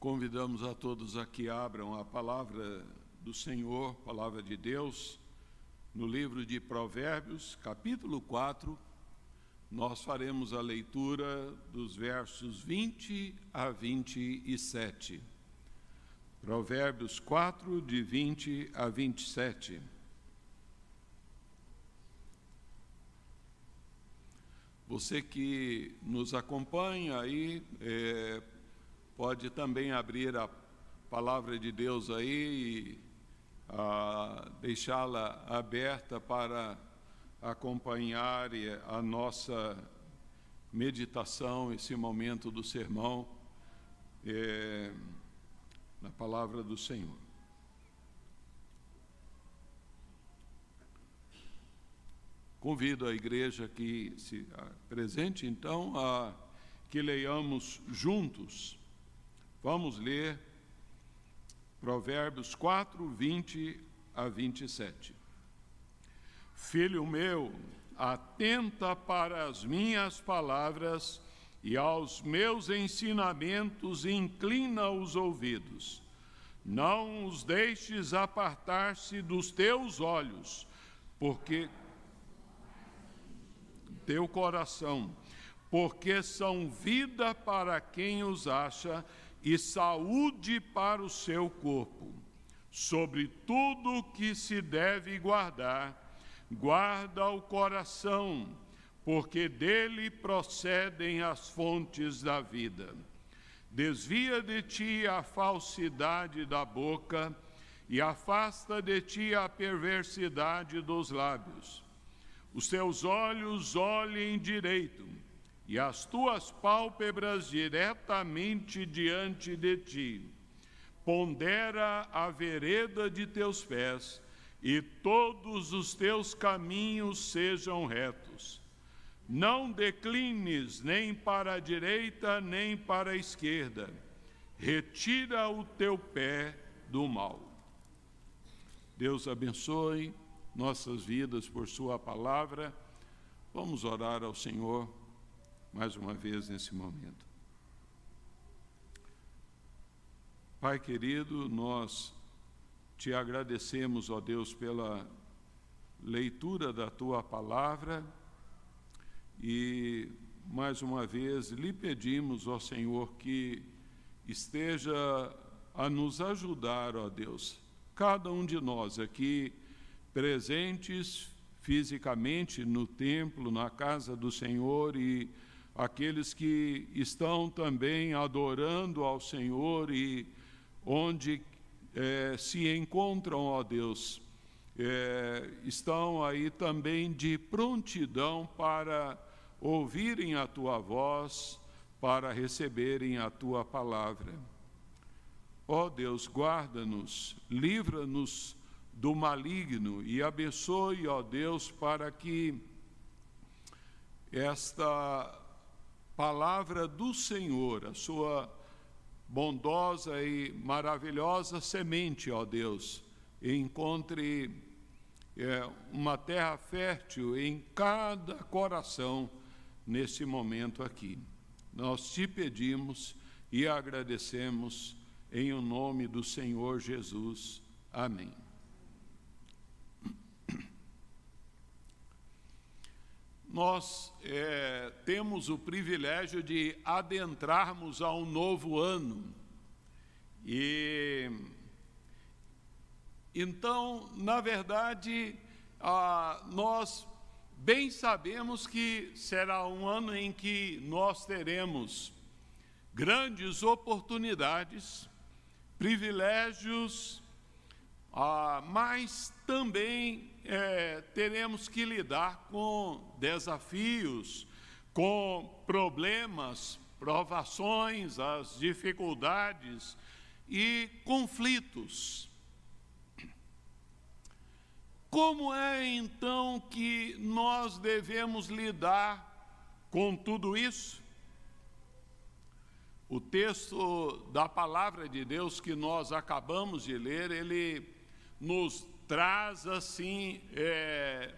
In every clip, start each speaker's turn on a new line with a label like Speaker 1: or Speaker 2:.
Speaker 1: Convidamos a todos a que abram a palavra do Senhor, palavra de Deus, no livro de Provérbios, capítulo 4. Nós faremos a leitura dos versos 20 a 27. Provérbios 4, de 20 a 27. Você que nos acompanha aí, é, pode também abrir a palavra de Deus aí e deixá-la aberta para acompanhar a nossa meditação, esse momento do sermão, é, na palavra do Senhor. Convido a igreja que se presente, então, a que leiamos juntos Vamos ler Provérbios 4, 20 a 27. Filho meu, atenta para as minhas palavras e aos meus ensinamentos inclina os ouvidos. Não os deixes apartar-se dos teus olhos, porque teu coração, porque são vida para quem os acha e saúde para o seu corpo. Sobre tudo que se deve guardar, guarda o coração, porque dele procedem as fontes da vida. Desvia de ti a falsidade da boca e afasta de ti a perversidade dos lábios. Os teus olhos olhem direito e as tuas pálpebras diretamente diante de ti. Pondera a vereda de teus pés, e todos os teus caminhos sejam retos. Não declines nem para a direita nem para a esquerda. Retira o teu pé do mal. Deus abençoe nossas vidas por Sua palavra. Vamos orar ao Senhor mais uma vez nesse momento. Pai querido, nós te agradecemos, ó Deus, pela leitura da tua palavra e mais uma vez lhe pedimos, ó Senhor, que esteja a nos ajudar, ó Deus, cada um de nós aqui presentes fisicamente no templo, na casa do Senhor e aqueles que estão também adorando ao Senhor e onde é, se encontram, ó Deus, é, estão aí também de prontidão para ouvirem a tua voz, para receberem a tua palavra. Ó Deus, guarda-nos, livra-nos do maligno e abençoe, ó Deus, para que esta palavra do Senhor, a sua bondosa e maravilhosa semente, ó Deus, encontre é, uma terra fértil em cada coração nesse momento aqui. Nós te pedimos e agradecemos em o nome do Senhor Jesus. Amém. Nós é, temos o privilégio de adentrarmos a um novo ano. E então, na verdade, nós bem sabemos que será um ano em que nós teremos grandes oportunidades, privilégios, ah, mas também é, teremos que lidar com desafios, com problemas, provações, as dificuldades e conflitos. Como é então que nós devemos lidar com tudo isso? O texto da palavra de Deus que nós acabamos de ler, ele nos traz assim é,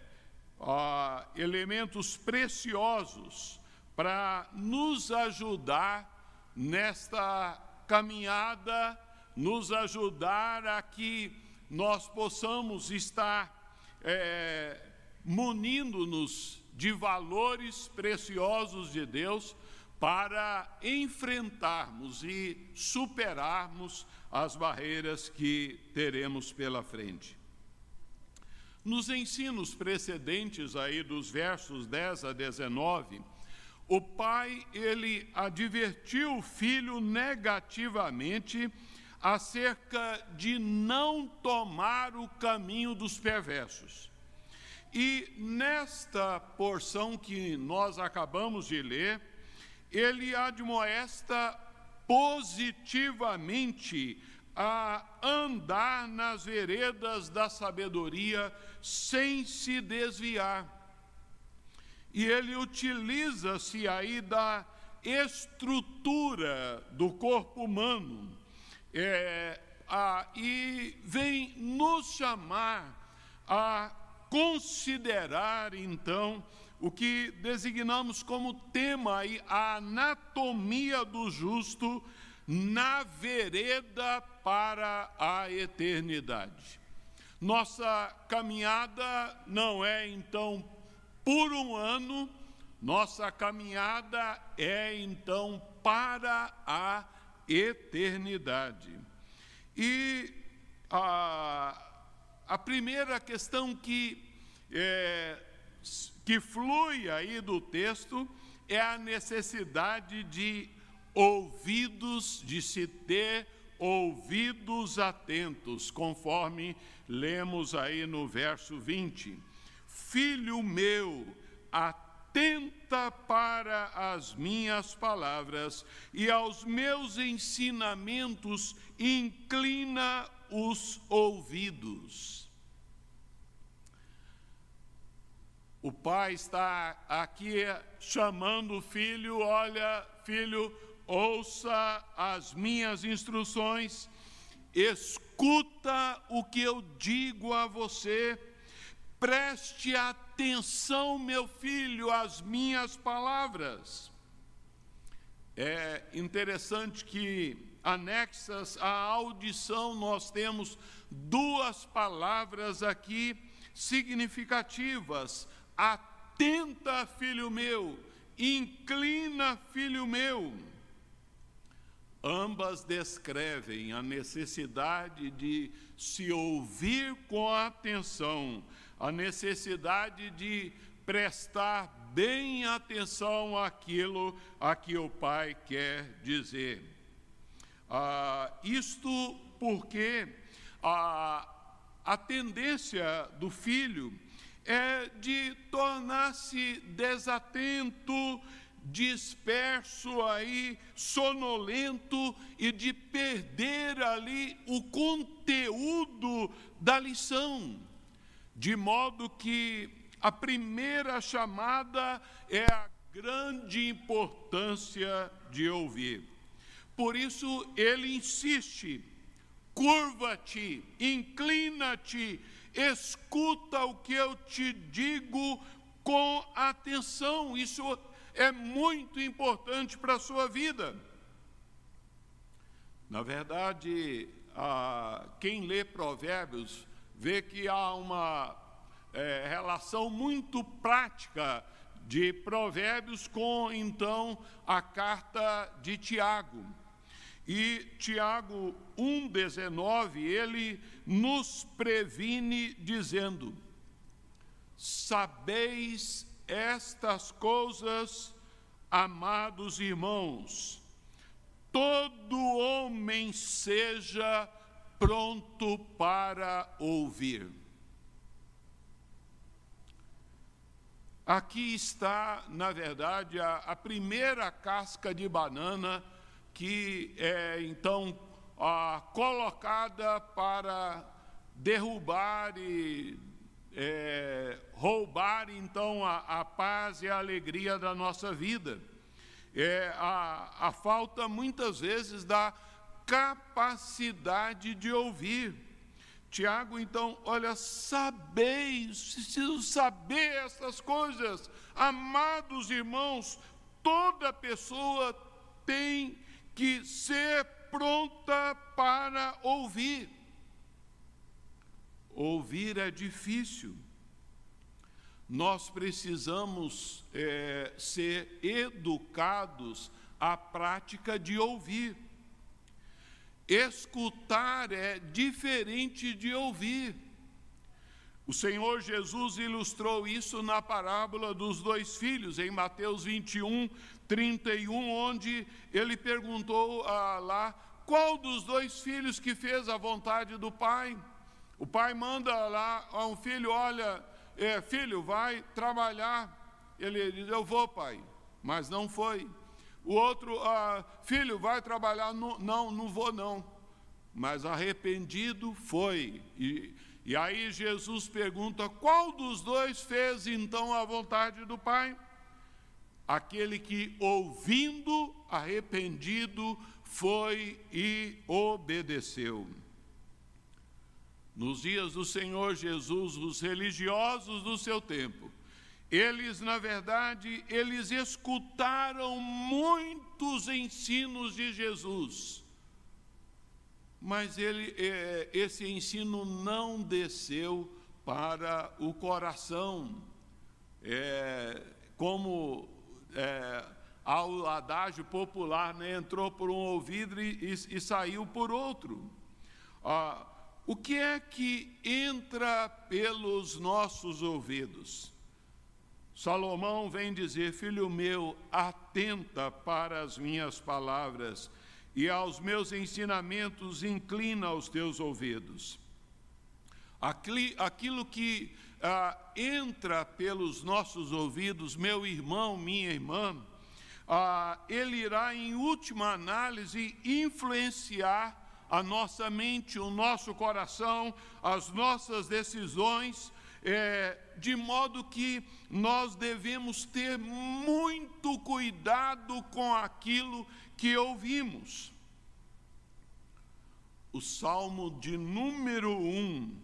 Speaker 1: ó, elementos preciosos para nos ajudar nesta caminhada nos ajudar a que nós possamos estar é, munindo-nos de valores preciosos de Deus para enfrentarmos e superarmos as barreiras que teremos pela frente. Nos ensinos precedentes aí dos versos 10 a 19, o pai ele advertiu o filho negativamente acerca de não tomar o caminho dos perversos. E nesta porção que nós acabamos de ler, ele admoesta positivamente a andar nas veredas da sabedoria sem se desviar. E ele utiliza-se aí da estrutura do corpo humano é, a, e vem nos chamar a considerar, então, o que designamos como tema aí, a anatomia do justo na vereda para a eternidade. Nossa caminhada não é então por um ano, nossa caminhada é então para a eternidade. E a, a primeira questão que, é, que flui aí do texto é a necessidade de ouvidos, de se ter ouvidos atentos, conforme lemos aí no verso 20. Filho meu, atenta para as minhas palavras e aos meus ensinamentos inclina os ouvidos. O pai está aqui chamando o filho, olha, filho, ouça as minhas instruções, escuta o que eu digo a você, preste atenção, meu filho, às minhas palavras. É interessante que, anexas à audição, nós temos duas palavras aqui significativas: atenta, filho meu, inclina, filho meu. Ambas descrevem a necessidade de se ouvir com atenção, a necessidade de prestar bem atenção àquilo a que o Pai quer dizer. Ah, isto porque a, a tendência do filho é de tornar-se desatento, disperso aí, sonolento e de perder ali o conteúdo da lição, de modo que a primeira chamada é a grande importância de ouvir. Por isso ele insiste: curva-te, inclina-te, escuta o que eu te digo com atenção. Isso é muito importante para a sua vida. Na verdade, a, quem lê Provérbios vê que há uma é, relação muito prática de Provérbios com, então, a carta de Tiago. E Tiago 1,19, ele nos previne dizendo: Sabeis estas coisas, amados irmãos, todo homem seja pronto para ouvir. Aqui está, na verdade, a, a, primeira casca de banana que é então a, colocada para derrubar e é, roubar então a, a, paz e a alegria da nossa vida. É a, a falta muitas vezes da capacidade de ouvir. Tiago, então, olha, sabeis, preciso saber essas coisas. Amados irmãos, toda pessoa tem que ser pronta para ouvir. Ouvir é difícil. Nós precisamos é, ser educados à prática de ouvir. Escutar é diferente de ouvir. O Senhor Jesus ilustrou isso na parábola dos dois filhos, em Mateus 21, 31, onde ele perguntou ah, lá qual dos dois filhos que fez a vontade do pai. O pai manda lá a um filho: Olha, é, filho, vai trabalhar. Ele diz: Eu vou, pai, mas não foi. O outro, ah, filho, vai trabalhar. Não, não, não vou, não. Mas arrependido foi. E, e aí Jesus pergunta: qual dos dois fez então a vontade do Pai? Aquele que, ouvindo, arrependido, foi e obedeceu. Nos dias do Senhor Jesus, os religiosos do seu tempo, eles, na verdade, eles escutaram muitos ensinos de Jesus, mas ele, é, esse ensino não desceu para o coração, é, como é, ao adágio popular, né, entrou por um ouvido e, e, e saiu por outro. Ah, o que é que entra pelos nossos ouvidos? Salomão vem dizer: Filho meu, atenta para as minhas palavras e aos meus ensinamentos inclina os teus ouvidos. Aquilo que ah, entra pelos nossos ouvidos, meu irmão, minha irmã, ah, ele irá, em última análise, influenciar a nossa mente, o nosso coração, as nossas decisões é, de modo que nós devemos ter muito cuidado com aquilo que ouvimos. O Salmo de número um,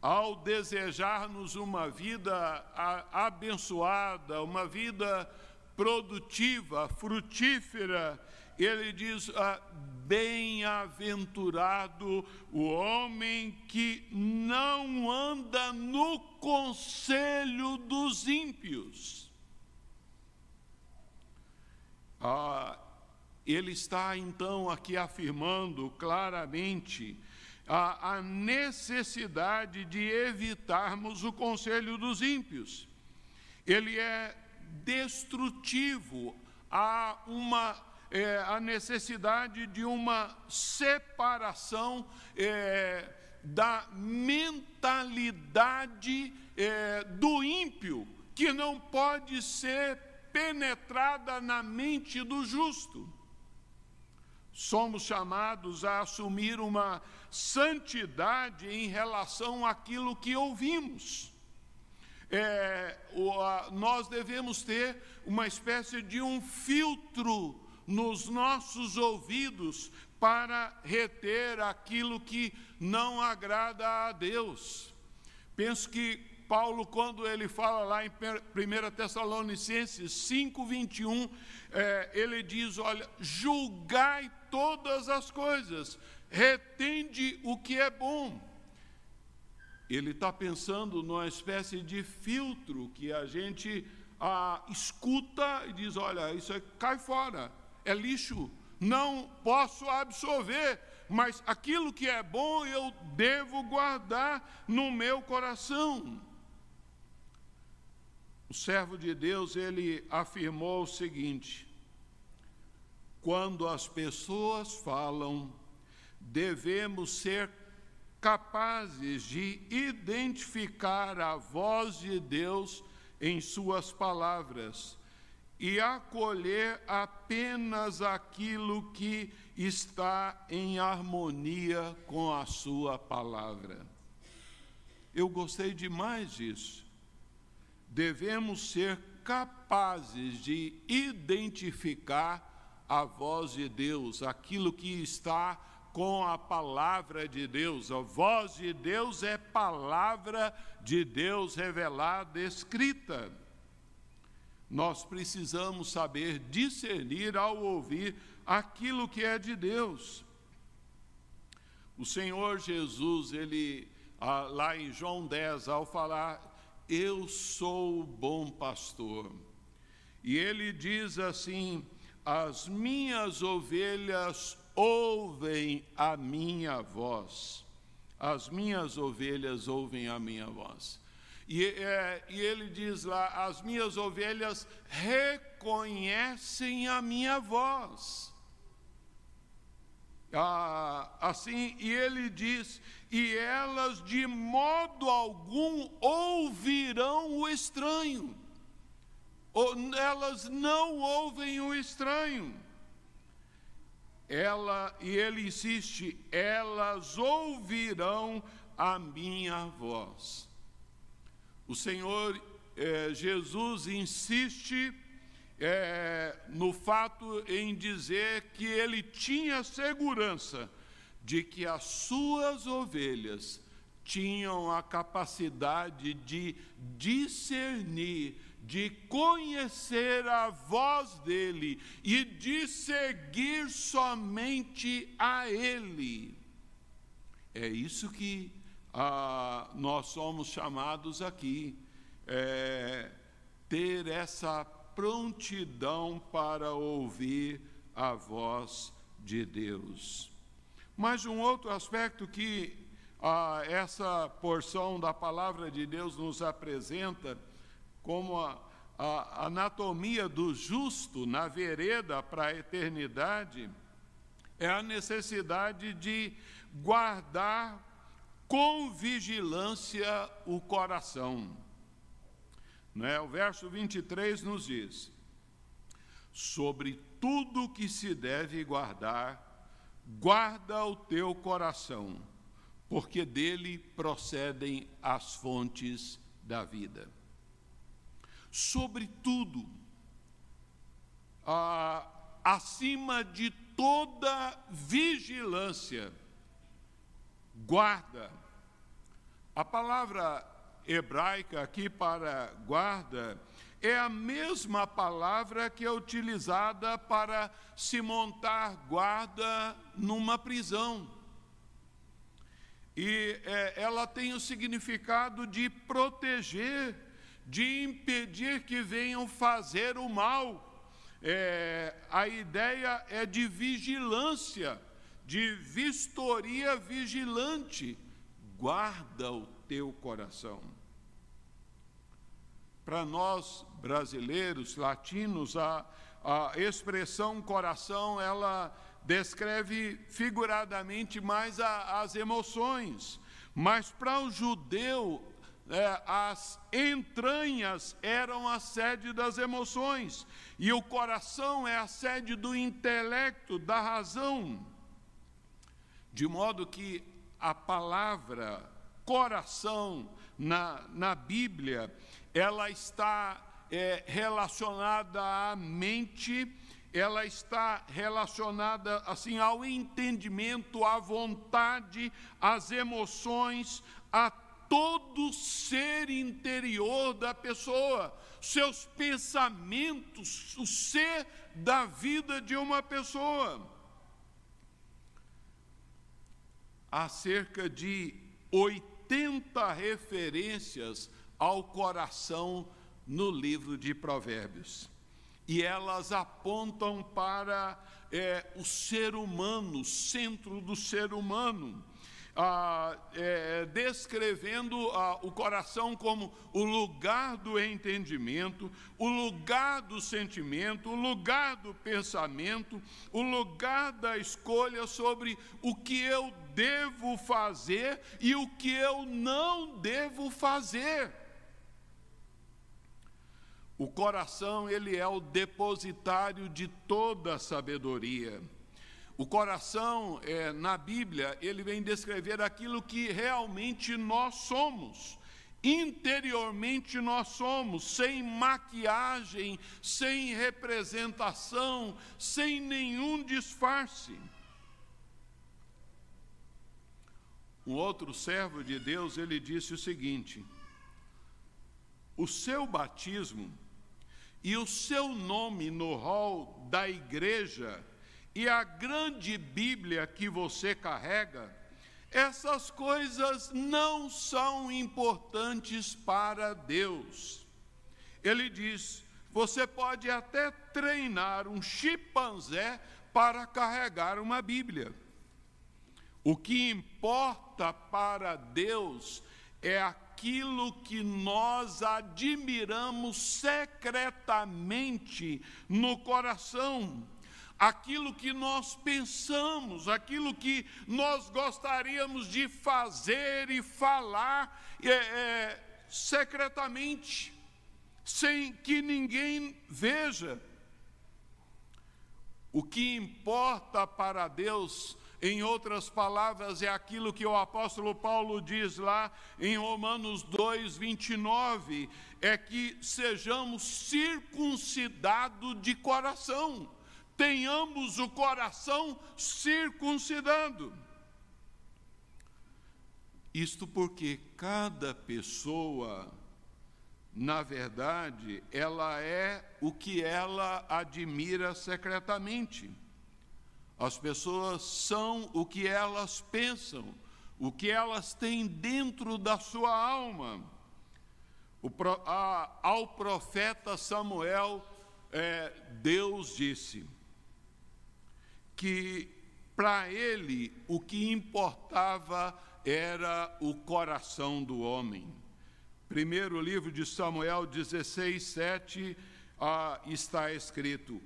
Speaker 1: ao desejar-nos uma vida abençoada, uma vida produtiva, frutífera, ele diz: ah, Bem-aventurado o homem que não anda no conselho dos ímpios. Ah, ele está então aqui afirmando claramente a, a necessidade de evitarmos o conselho dos ímpios. Ele é destrutivo, há uma é, a necessidade de uma separação é, da mentalidade é, do ímpio, que não pode ser penetrada na mente do justo. Somos chamados a assumir uma santidade em relação àquilo que ouvimos. É, nós devemos ter uma espécie de um filtro nos nossos ouvidos para reter aquilo que não agrada a Deus. Penso que Paulo, quando ele fala lá em 1 Tessalonicenses 5, 21, é, ele diz: Olha, julgai todas as coisas, retende o que é bom. Ele está pensando numa espécie de filtro que a gente ah, escuta e diz: Olha, isso é, cai fora, é lixo, não posso absorver, mas aquilo que é bom eu devo guardar no meu coração. O servo de Deus, ele afirmou o seguinte: quando as pessoas falam, devemos ser capazes de identificar a voz de Deus em suas palavras e acolher apenas aquilo que está em harmonia com a Sua palavra. Eu gostei demais disso. Devemos ser capazes de identificar a voz de Deus, aquilo que está com a palavra de Deus. A voz de Deus é palavra de Deus revelada, escrita. nós precisamos saber discernir ao ouvir aquilo que é de Deus. O Senhor Jesus, ele, ah, lá em João 10, ao falar, Eu sou o bom pastor, e ele diz assim: As minhas ovelhas ouvem a minha voz, as minhas ovelhas ouvem a minha voz. E, é, e ele diz lá: as minhas ovelhas reconhecem a minha voz. Ah, assim, e ele diz: e elas de modo algum ouvirão o estranho. Elas não ouvem o estranho. Ela, e ele insiste: elas ouvirão a minha voz. O Senhor eh, Jesus insiste eh, no fato em dizer que ele tinha segurança de que as suas ovelhas tinham a capacidade de discernir, de conhecer a voz dele e de seguir somente a ele. É isso que ah, nós somos chamados aqui é, ter essa prontidão para ouvir a voz de Deus. Mas um outro aspecto que ah, essa porção da palavra de Deus nos apresenta como a, a anatomia do justo na vereda para a eternidade é a necessidade de guardar com vigilância o coração. Né? O verso 23 nos diz: Sobre tudo que se deve guardar, guarda o teu coração, porque dele procedem as fontes da vida. Sobre tudo, ah, acima de toda vigilância, guarda. A palavra hebraica aqui para guarda é a mesma palavra que é utilizada para se montar guarda numa prisão. E é, ela tem o significado de proteger, de impedir que venham fazer o mal. É, a ideia é de vigilância de vistoria vigilante, guarda o teu coração. Para nós brasileiros, latinos, a, a expressão coração, ela descreve figuradamente mais a, as emoções, mas para o judeu, é, as entranhas eram a sede das emoções, e o coração é a sede do intelecto, da razão. De modo que a palavra coração na, na Bíblia, ela está é, relacionada à mente, ela está relacionada assim ao entendimento, à vontade, às emoções, a todo ser interior da pessoa, seus pensamentos, o ser da vida de uma pessoa. há cerca de 80 referências ao coração no livro de Provérbios. E elas apontam para é, o ser humano, o centro do ser humano ah, é, descrevendo ah, o coração como o lugar do entendimento, o lugar do sentimento, o lugar do pensamento, o lugar da escolha sobre o que eu devo fazer e o que eu não devo fazer. O coração, ele é o depositário de toda a sabedoria. O coração, é, na Bíblia, ele vem descrever aquilo que realmente nós somos. Interiormente nós somos, sem maquiagem, sem representação, sem nenhum disfarce. Um outro servo de Deus, ele disse o seguinte: O seu batismo e o seu nome no hall da igreja e a grande Bíblia que você carrega, essas coisas não são importantes para Deus. Ele diz: você pode até treinar um chimpanzé para carregar uma Bíblia. O que importa para Deus é aquilo que nós admiramos secretamente no coração, aquilo que nós pensamos, aquilo que nós gostaríamos de fazer e falar é, é, secretamente sem que ninguém veja. O que importa para Deus, em outras palavras, é aquilo que o apóstolo Paulo diz lá em Romanos 2, 29, é que sejamos circuncidados de coração, tenhamos o coração circuncidado. Isto porque cada pessoa na verdade, ela é o que ela admira secretamente. As pessoas são o que elas pensam, o que elas têm dentro da sua alma. O, a, ao profeta Samuel, é, Deus disse que para ele o que importava era o coração do homem. Primeiro livro de Samuel 16, 7, ah, está escrito: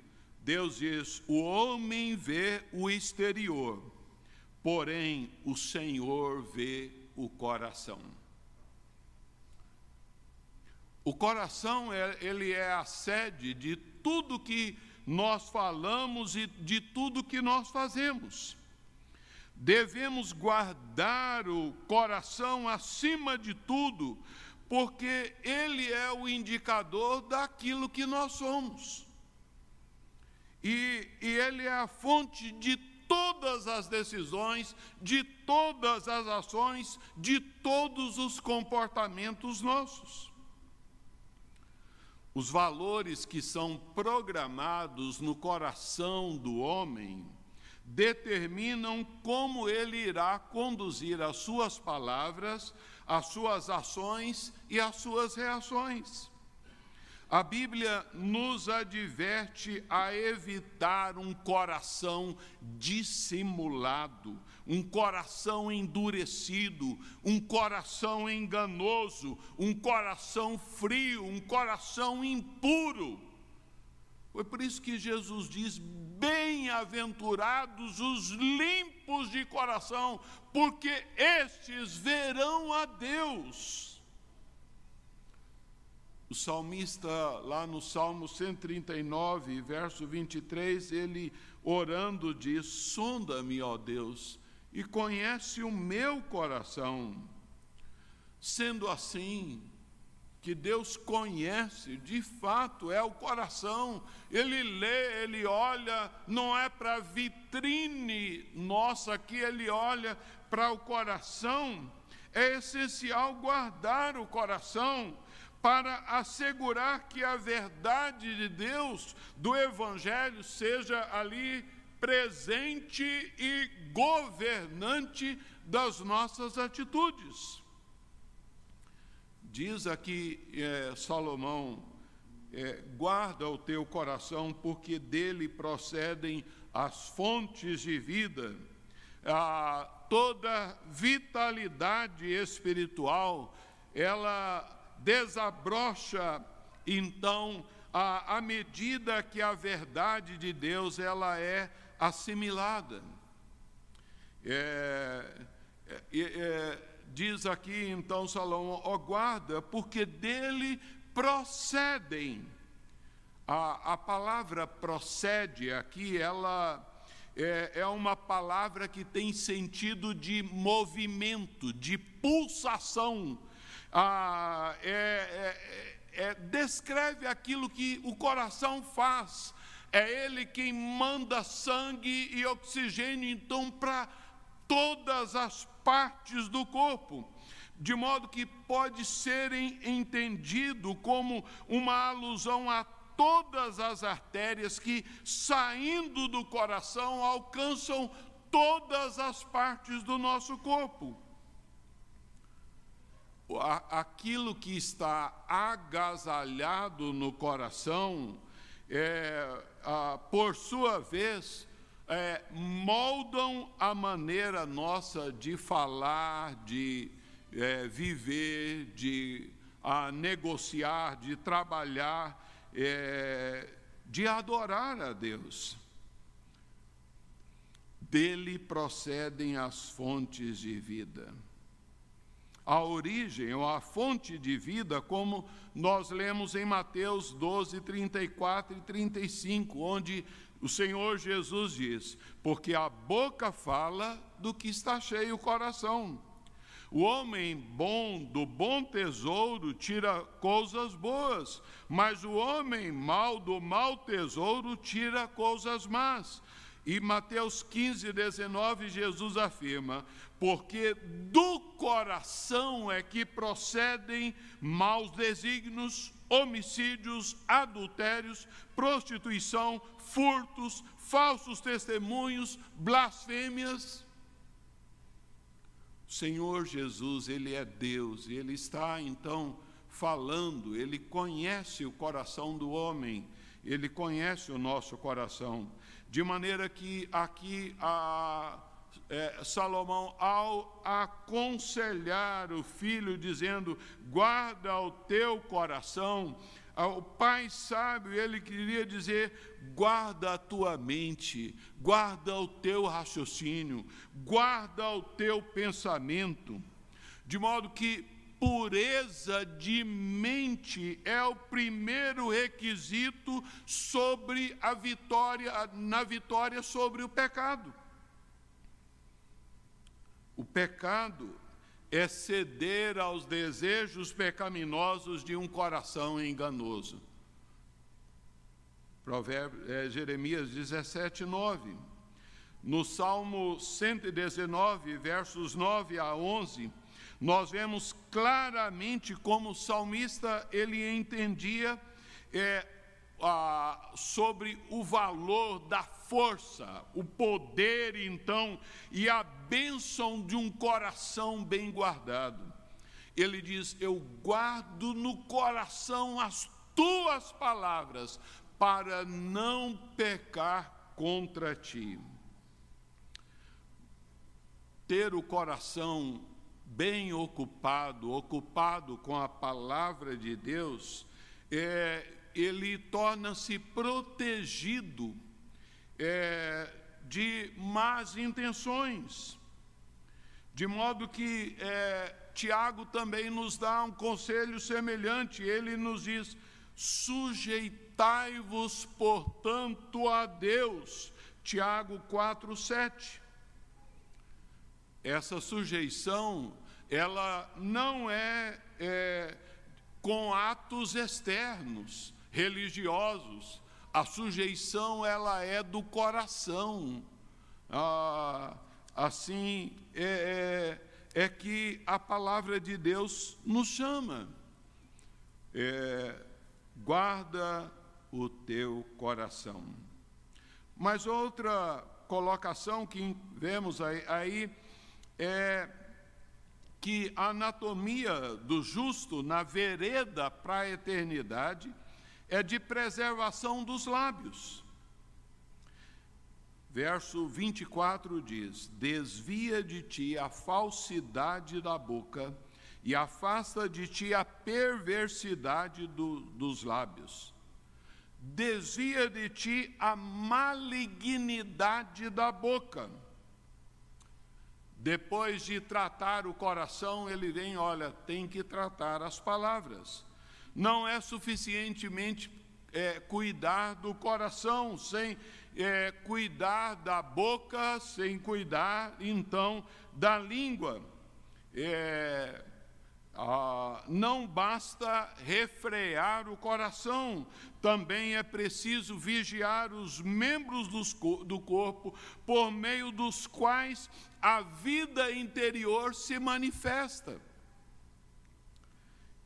Speaker 1: Deus diz: o homem vê o exterior, porém o Senhor vê o coração. O coração, é, ele é a sede de tudo que nós falamos e de tudo que nós fazemos. Devemos guardar o coração acima de tudo, porque ele é o indicador daquilo que nós somos. E, e ele é a fonte de todas as decisões, de todas as ações, de todos os comportamentos nossos. Os valores que são programados no coração do homem determinam como ele irá conduzir as suas palavras, as suas ações e as suas reações. A Bíblia nos adverte a evitar um coração dissimulado, um coração endurecido, um coração enganoso, um coração frio, um coração impuro. Foi por isso que Jesus diz: Bem-aventurados os limpos de coração, porque estes verão a Deus. O salmista, lá no Salmo 139, verso 23, ele orando diz: Sonda-me, ó Deus, e conhece o meu coração. Sendo assim, que Deus conhece, de fato, é o coração. Ele lê, ele olha, não é para vitrine nossa aqui, ele olha para o coração. É essencial guardar o coração para assegurar que a verdade de Deus, do Evangelho, seja ali presente e governante das nossas atitudes. Diz aqui é, Salomão: é, guarda o teu coração, porque dele procedem as fontes de vida. Ah, toda vitalidade espiritual, ela desabrocha, então, à, medida que a verdade de Deus ela é assimilada. É, é, é diz aqui então Salomão: ó, guarda, porque dele procedem. A, a palavra procede aqui, ela é, é uma palavra que tem sentido de movimento, de pulsação. Ah, é, é, é, descreve aquilo que o coração faz. É ele quem manda sangue e oxigênio, então, para todas as partes do corpo, de modo que pode ser entendido como uma alusão a todas as artérias que, saindo do coração, alcançam todas as partes do nosso corpo. Aquilo que está agasalhado no coração, é, por sua vez, é, moldam a maneira nossa de falar, de é, viver, de a negociar, de trabalhar, é, de adorar a Deus. Dele procedem as fontes de vida. A origem ou a fonte de vida, como nós lemos em Mateus 12, 34 e 35, onde o Senhor Jesus diz: Porque a boca fala do que está cheio o coração. O homem bom do bom tesouro tira coisas boas, mas o homem mau do mau tesouro tira coisas más. E Mateus 15, 19, Jesus afirma: Porque do coração é que procedem maus desígnios, homicídios, adultérios, prostituição, furtos, falsos testemunhos, blasfêmias. Senhor Jesus, Ele é Deus, e Ele está então falando, Ele conhece o coração do homem, Ele conhece o nosso coração, de maneira que aqui a, é, Salomão, ao aconselhar o filho, dizendo: guarda o teu coração, o pai sábio, ele queria dizer: guarda a tua mente, guarda o teu raciocínio, guarda o teu pensamento, de modo que pureza de mente é o primeiro requisito sobre a vitória, na vitória sobre o pecado. O pecado é ceder aos desejos pecaminosos de um coração enganoso. Provérbio, é, Jeremias 17, 9. No Salmo 119, versos 9 a 11, nós vemos claramente como o salmista ele entendia é, a, sobre o valor da força, o poder, então, e a bênção de um coração bem guardado. Ele diz: Eu guardo no coração as tuas palavras, para não pecar contra ti. Ter o coração bem ocupado, ocupado com a palavra de Deus, é, ele torna-se protegido é, de más intenções. De modo que é, Tiago também nos dá um conselho semelhante. Ele nos diz: sujeitai-vos, portanto, a Deus. Tiago 4, 7. Essa sujeição, ela não é, é com atos externos, religiosos, a sujeição ela é do coração. Ah, assim é, é, é, que a palavra de Deus nos chama. É, guarda o teu coração. Mas outra colocação que vemos aí, aí é que a anatomia do justo na vereda para a eternidade é de preservação dos lábios. Verso 24 diz: Desvia de ti a falsidade da boca e afasta de ti a perversidade do, dos lábios. Desvia de ti a malignidade da boca. Depois de tratar o coração, ele vem, olha, tem que tratar as palavras não é suficientemente é, cuidar do coração, sem é, cuidar da boca, sem cuidar então da língua. É, ah, não basta refrear o coração, também é preciso vigiar os membros dos, do corpo, por meio dos quais a vida interior se manifesta.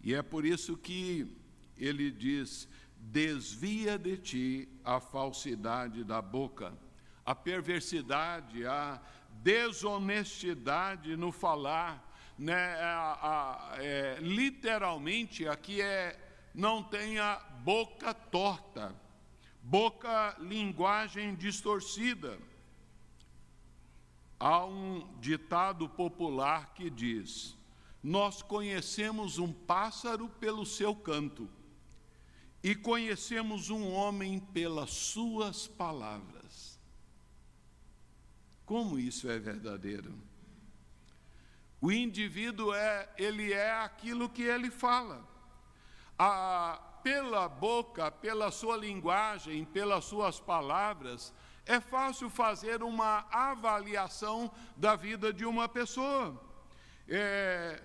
Speaker 1: E é por isso que ele diz: desvia de ti a falsidade da boca, a perversidade, a desonestidade no falar, né? A, a, é, literalmente aqui é não tenha boca torta, boca linguagem distorcida. Há um ditado popular que diz: Nós conhecemos um pássaro pelo seu canto e conhecemos um homem pelas suas palavras. Como isso é verdadeiro? O indivíduo é, ele é aquilo que ele fala. A, pela boca, pela sua linguagem, pelas suas palavras, é fácil fazer uma avaliação da vida de uma pessoa. É,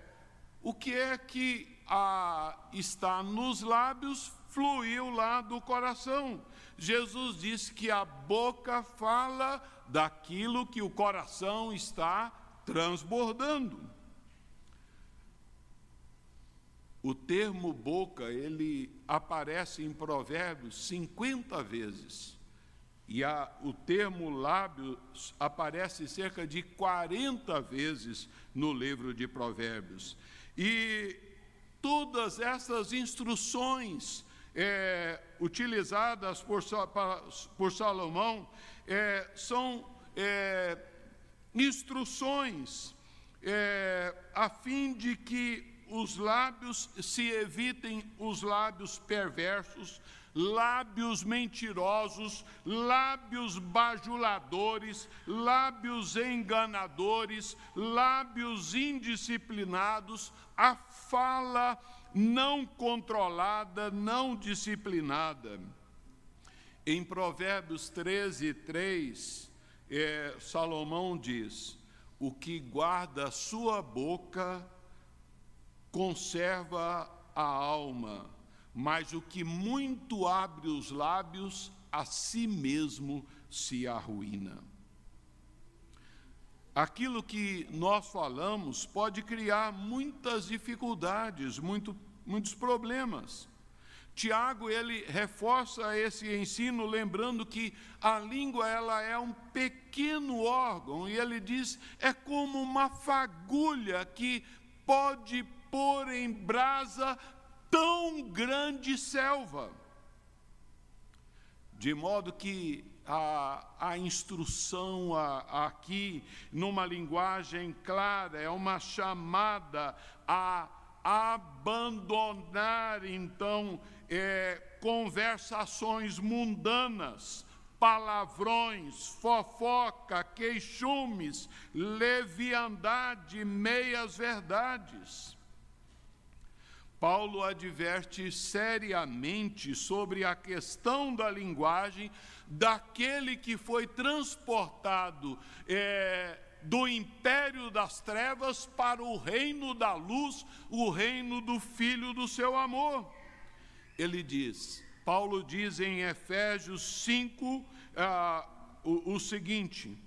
Speaker 1: o que é que a, está nos lábios fluiu lá do coração. Jesus disse que a boca fala daquilo que o coração está transbordando. O termo boca, ele aparece em Provérbios 50 vezes. E a, o termo lábios aparece cerca de 40 vezes no livro de Provérbios. E todas essas instruções é, utilizadas por, por Salomão é, são é, instruções é, a fim de que os lábios se evitem os lábios perversos, lábios mentirosos, lábios bajuladores, lábios enganadores, lábios indisciplinados, a fala não controlada, não disciplinada. Em Provérbios 13, 3, é, Salomão diz: O que guarda a sua boca conserva a alma, mas o que muito abre os lábios, a si mesmo se arruína. Aquilo que nós falamos pode criar muitas dificuldades, muito, muitos problemas. Tiago ele reforça esse ensino lembrando que a língua ela é um pequeno órgão e ele diz é como uma fagulha que pode pôr em brasa tão grande selva. De modo que a, a instrução a, a aqui, numa linguagem clara, é uma chamada a abandonar, então, é, conversações mundanas, palavrões, fofoca, queixumes, leviandade, meias-verdades. Paulo adverte seriamente sobre a questão da linguagem daquele que foi transportado é, do império das trevas para o reino da luz, o reino do Filho do seu amor. Ele diz, Paulo diz em Efésios 5 ah, o, o seguinte: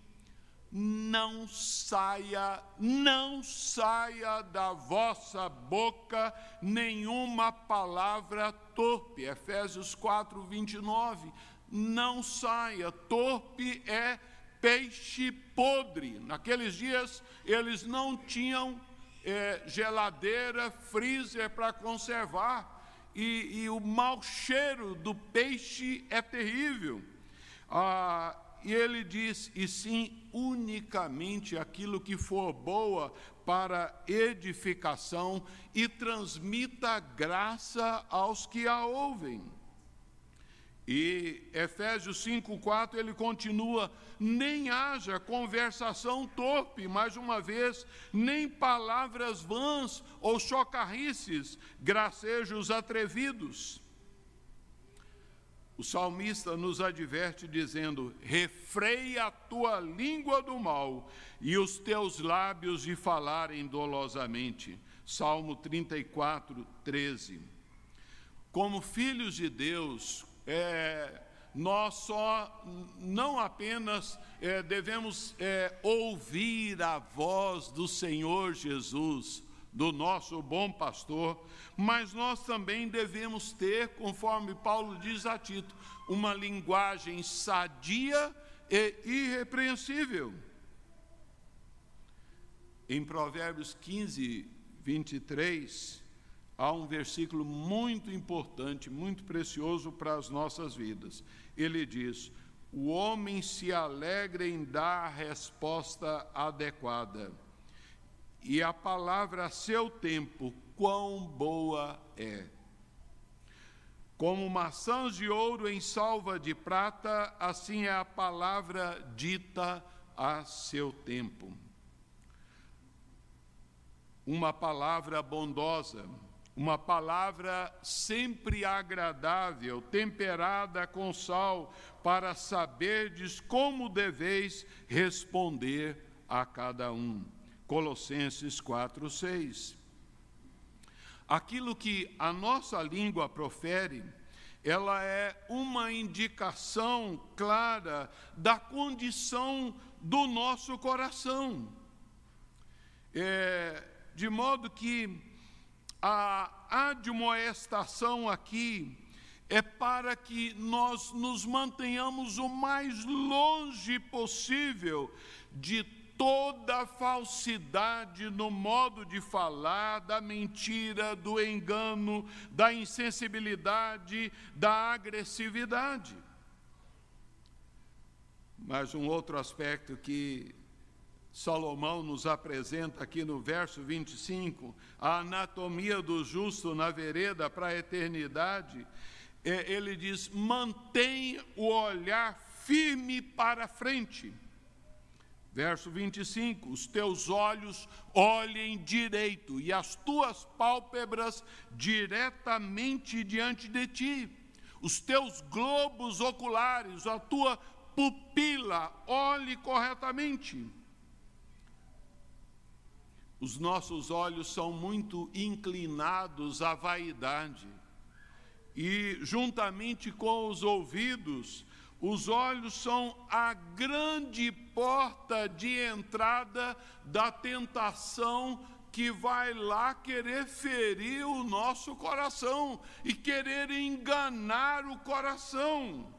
Speaker 1: não saia, não saia da vossa boca nenhuma palavra torpe. Efésios 4, 29. Não saia. Torpe é peixe podre. Naqueles dias eles não tinham é, geladeira, freezer para conservar. E, e, o mau cheiro do peixe é terrível. Ah, e ele diz: e sim unicamente aquilo que for boa para edificação e transmita graça aos que a ouvem. E Efésios 5,4 ele continua: nem haja conversação torpe, mais uma vez, nem palavras vãs ou chocarrices, gracejos atrevidos o salmista nos adverte dizendo: refreia a tua língua do mal e os teus lábios de falarem dolosamente. Salmo 34, 13. Como filhos de Deus, é, nós só não apenas é, devemos é, ouvir a voz do Senhor Jesus, do nosso bom pastor, mas nós também devemos ter, conforme Paulo diz a Tito, uma linguagem sadia e irrepreensível. Em Provérbios 15, 23, há um versículo muito importante, muito precioso para as nossas vidas. Ele diz: O homem se alegra em dar a resposta adequada e a palavra a seu tempo, quão boa é. Como maçãs de ouro em salva de prata, assim é a palavra dita a seu tempo. Uma palavra bondosa, uma palavra sempre agradável, temperada com sal, para saberdes como deveis responder a cada um. Colossenses 4, 6. Aquilo que a nossa língua profere, ela é uma indicação clara da condição do nosso coração. É, de modo que a admoestação aqui é para que nós nos mantenhamos o mais longe possível de toda falsidade no modo de falar, da mentira, do engano, da insensibilidade, da agressividade. Mas um outro aspecto que Salomão nos apresenta aqui no verso 25, a anatomia do justo na vereda para a eternidade, é, ele diz: mantém o olhar firme para frente Verso 25: Os teus olhos olhem direito e as tuas pálpebras diretamente diante de ti. Os teus globos oculares, a tua pupila, olhe corretamente. Os nossos olhos são muito inclinados à vaidade, e juntamente com os ouvidos, os olhos são a grande porta de entrada da tentação que vai lá querer ferir o nosso coração e querer enganar o coração.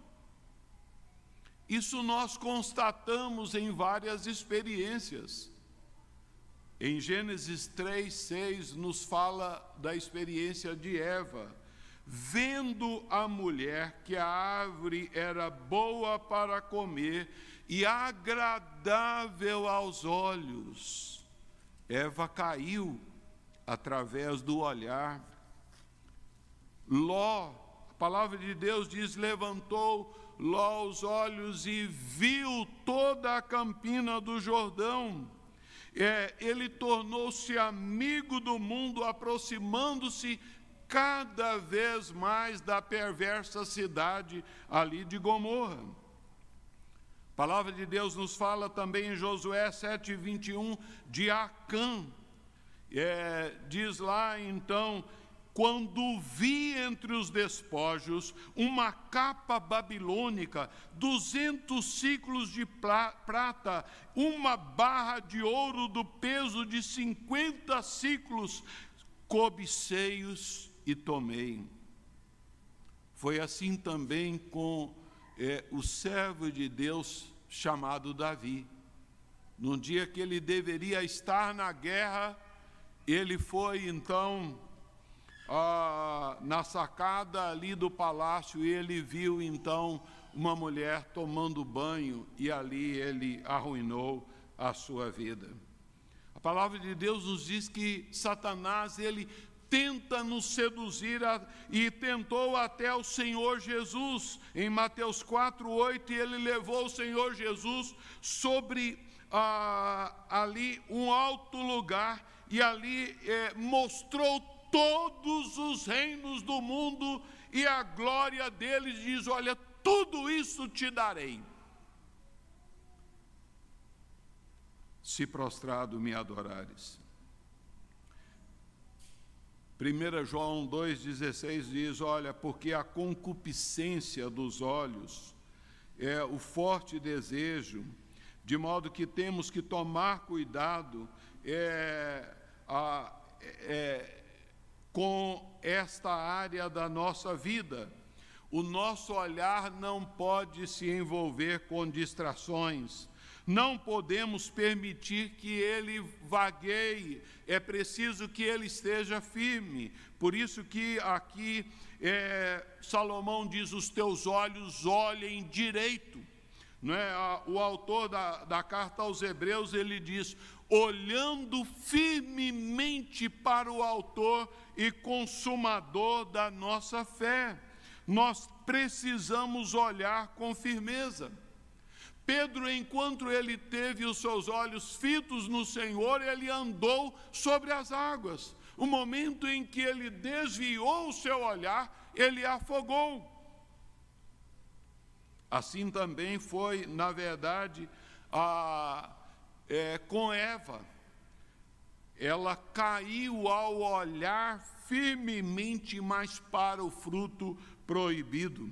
Speaker 1: Isso nós constatamos em várias experiências. Em Gênesis 3, 6, nos fala da experiência de Eva Vendo a mulher que a árvore era boa para comer e agradável aos olhos, Eva caiu através do olhar. Ló, a palavra de Deus diz: levantou Ló os olhos e viu toda a campina do Jordão. É, ele tornou-se amigo do mundo, aproximando-se cada vez mais da perversa cidade ali de Gomorra. A palavra de Deus nos fala também em Josué 7,21 de Acã. É, diz lá então: quando vi entre os despojos uma capa babilônica, duzentos ciclos de prata, uma barra de ouro do peso de cinquenta ciclos, cobiceios e tomei. Foi assim também com é, o servo de Deus chamado Davi. Num dia que ele deveria estar na guerra, ele foi então ah, na sacada ali do palácio e ele viu então uma mulher tomando banho e ali ele arruinou a sua vida. A palavra de Deus nos diz que Satanás ele tenta nos seduzir a, e tentou até o Senhor Jesus. Em Mateus 4, 8, ele levou o Senhor Jesus sobre ah, ali um alto lugar e ali eh, mostrou todos os reinos do mundo e a glória deles diz: Olha, tudo isso te darei. Se prostrado me adorares. 1 João 2,16 diz: Olha, porque a concupiscência dos olhos é o forte desejo, de modo que temos que tomar cuidado, é, a, é, com esta área da nossa vida. O nosso olhar não pode se envolver com distrações. Não podemos permitir que ele vagueie, é preciso que ele esteja firme. Por isso que aqui é, Salomão diz: os teus olhos olhem direito. Não é? O autor da, da carta aos Hebreus ele diz: olhando firmemente para o autor e consumador da nossa fé. Nós precisamos olhar com firmeza. Pedro, enquanto ele teve os seus olhos fitos no Senhor, ele andou sobre as águas. O momento em que ele desviou o seu olhar, ele afogou. Assim também foi, na verdade, a, é, com Eva. Ela caiu ao olhar firmemente mais para o fruto proibido.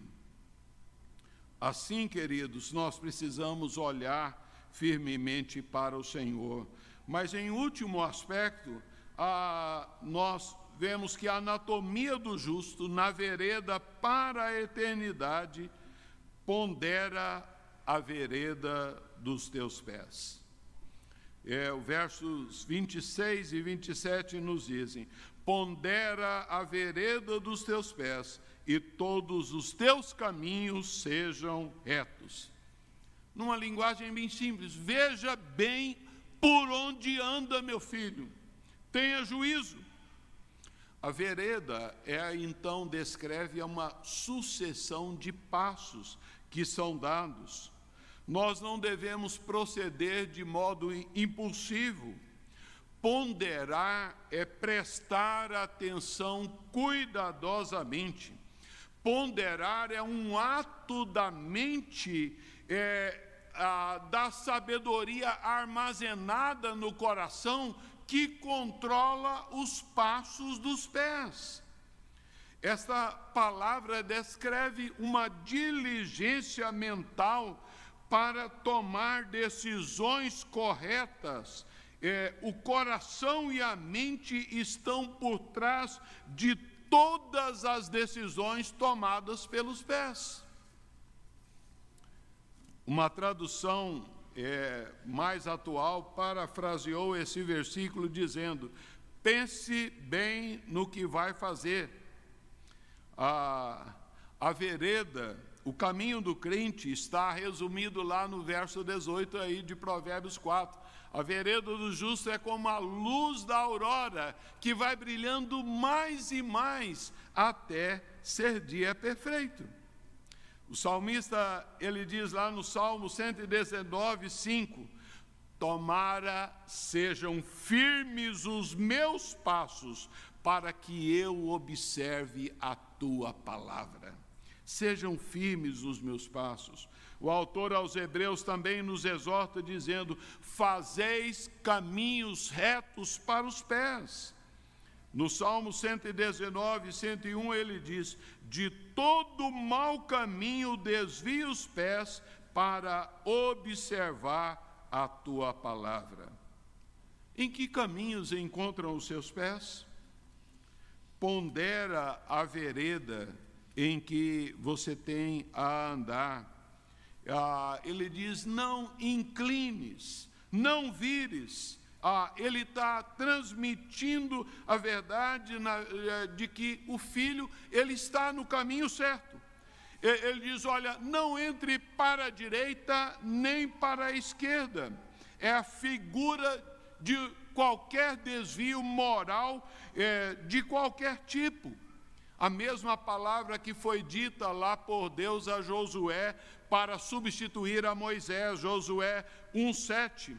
Speaker 1: Assim, queridos, nós precisamos olhar firmemente para o Senhor. Mas, em último aspecto, a, nós vemos que a anatomia do justo na vereda para a eternidade pondera a vereda dos teus pés. É, o versos 26 e 27 nos dizem: Pondera a vereda dos teus pés e todos os teus caminhos sejam retos. Numa linguagem bem simples, veja bem por onde anda meu filho, tenha juízo. A vereda é então descreve uma sucessão de passos que são dados. Nós não devemos proceder de modo impulsivo. Ponderar é prestar atenção cuidadosamente Ponderar é um ato da mente, é, a, da sabedoria armazenada no coração que controla os passos dos pés. Esta palavra descreve uma diligência mental para tomar decisões corretas. É, o coração e a mente estão por trás de todas as decisões tomadas pelos pés. Uma tradução é, mais atual parafraseou esse versículo dizendo: pense bem no que vai fazer. A, a vereda, o caminho do crente está resumido lá no verso 18 aí de Provérbios 4. A vereda do justo é como a luz da aurora, que vai brilhando mais e mais até ser dia perfeito. O salmista, ele diz lá no Salmo 119, 5: Tomara sejam firmes os meus passos, para que eu observe a tua palavra. Sejam firmes os meus passos. O autor aos Hebreus também nos exorta dizendo: Fazeis caminhos retos para os pés. No Salmo 119, 101, ele diz: De todo mau caminho desvia os pés para observar a tua palavra. Em que caminhos encontram os seus pés? Pondera a vereda em que você tem a andar ah, ele diz: não inclines, não vires. Ah, ele está transmitindo a verdade na, eh, de que o filho ele está no caminho certo. Ele diz: olha, não entre para a direita nem para a esquerda. É a figura de qualquer desvio moral é, de qualquer tipo. A mesma palavra que foi dita lá por Deus a Josué para substituir a Moisés, Josué 1:7.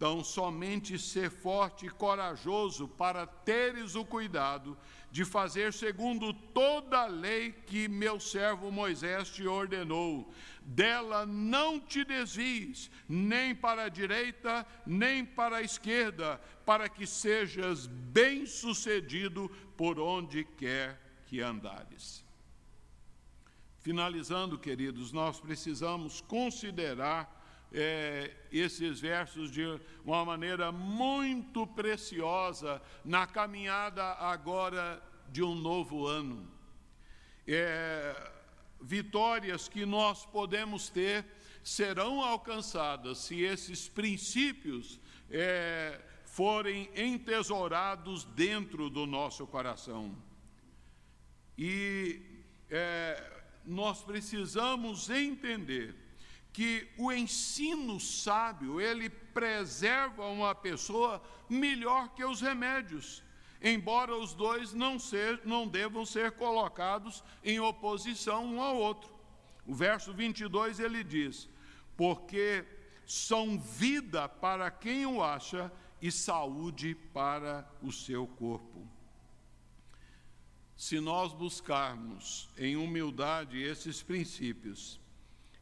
Speaker 1: Então, somente ser forte e corajoso para teres o cuidado de fazer segundo toda a lei que meu servo Moisés te ordenou. Dela não te desvies, nem para a direita, nem para a esquerda, para que sejas bem-sucedido por onde quer que andares. Finalizando, queridos, nós precisamos considerar é, esses versos de uma maneira muito preciosa na caminhada agora de um novo ano. É, vitórias que nós podemos ter serão alcançadas se esses princípios é, forem entesourados dentro do nosso coração. E é, nós precisamos entender que o ensino sábio, ele preserva uma pessoa melhor que os remédios, embora os dois não, ser, não devam ser colocados em oposição um ao outro. O verso 22 ele diz: Porque são vida para quem o acha e saúde para o seu corpo. Se nós buscarmos em humildade esses princípios,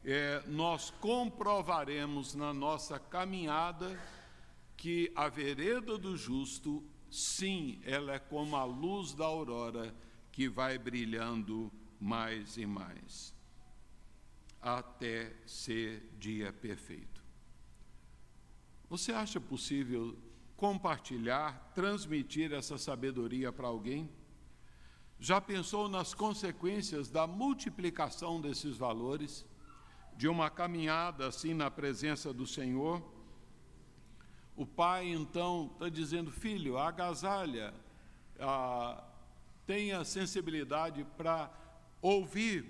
Speaker 1: é, nós comprovaremos na nossa caminhada que a vereda do justo, sim, ela é como a luz da aurora que vai brilhando mais e mais, até ser dia perfeito. Você acha possível compartilhar, transmitir essa sabedoria para alguém? Já pensou nas consequências da multiplicação desses valores? de uma caminhada assim na presença do Senhor, o pai então está dizendo: filho, agasalha, ah, tenha sensibilidade para ouvir,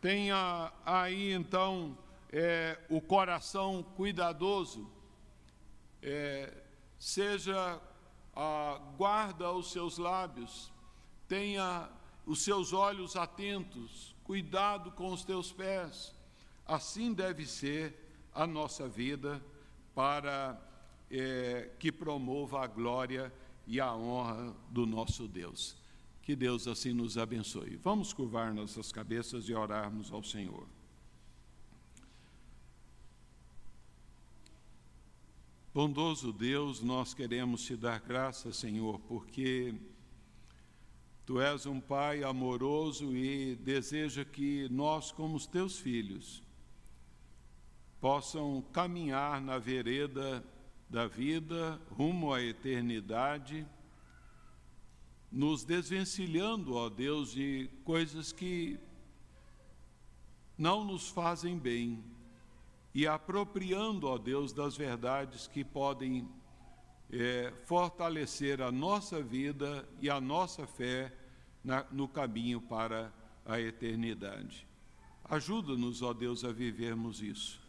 Speaker 1: tenha aí então é, o coração cuidadoso, é, seja, ah, guarda os seus lábios, tenha os seus olhos atentos, cuidado com os teus pés Assim deve ser a nossa vida para é, que promova a glória e a honra do nosso Deus. Que Deus assim nos abençoe. Vamos curvar nossas cabeças e orarmos ao Senhor. Bondoso Deus, nós queremos te dar graça, Senhor, porque tu és um Pai amoroso e deseja que nós, como os teus filhos, possam caminhar na vereda da vida rumo à eternidade, nos desvencilhando, ó Deus, de coisas que não nos fazem bem e apropriando, ó Deus, das verdades que podem é, fortalecer a nossa vida e a nossa fé na, no caminho para a eternidade. Ajuda-nos, ó Deus, a vivermos isso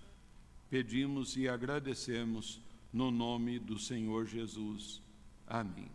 Speaker 1: pedimos e agradecemos no nome do Senhor Jesus. Amém.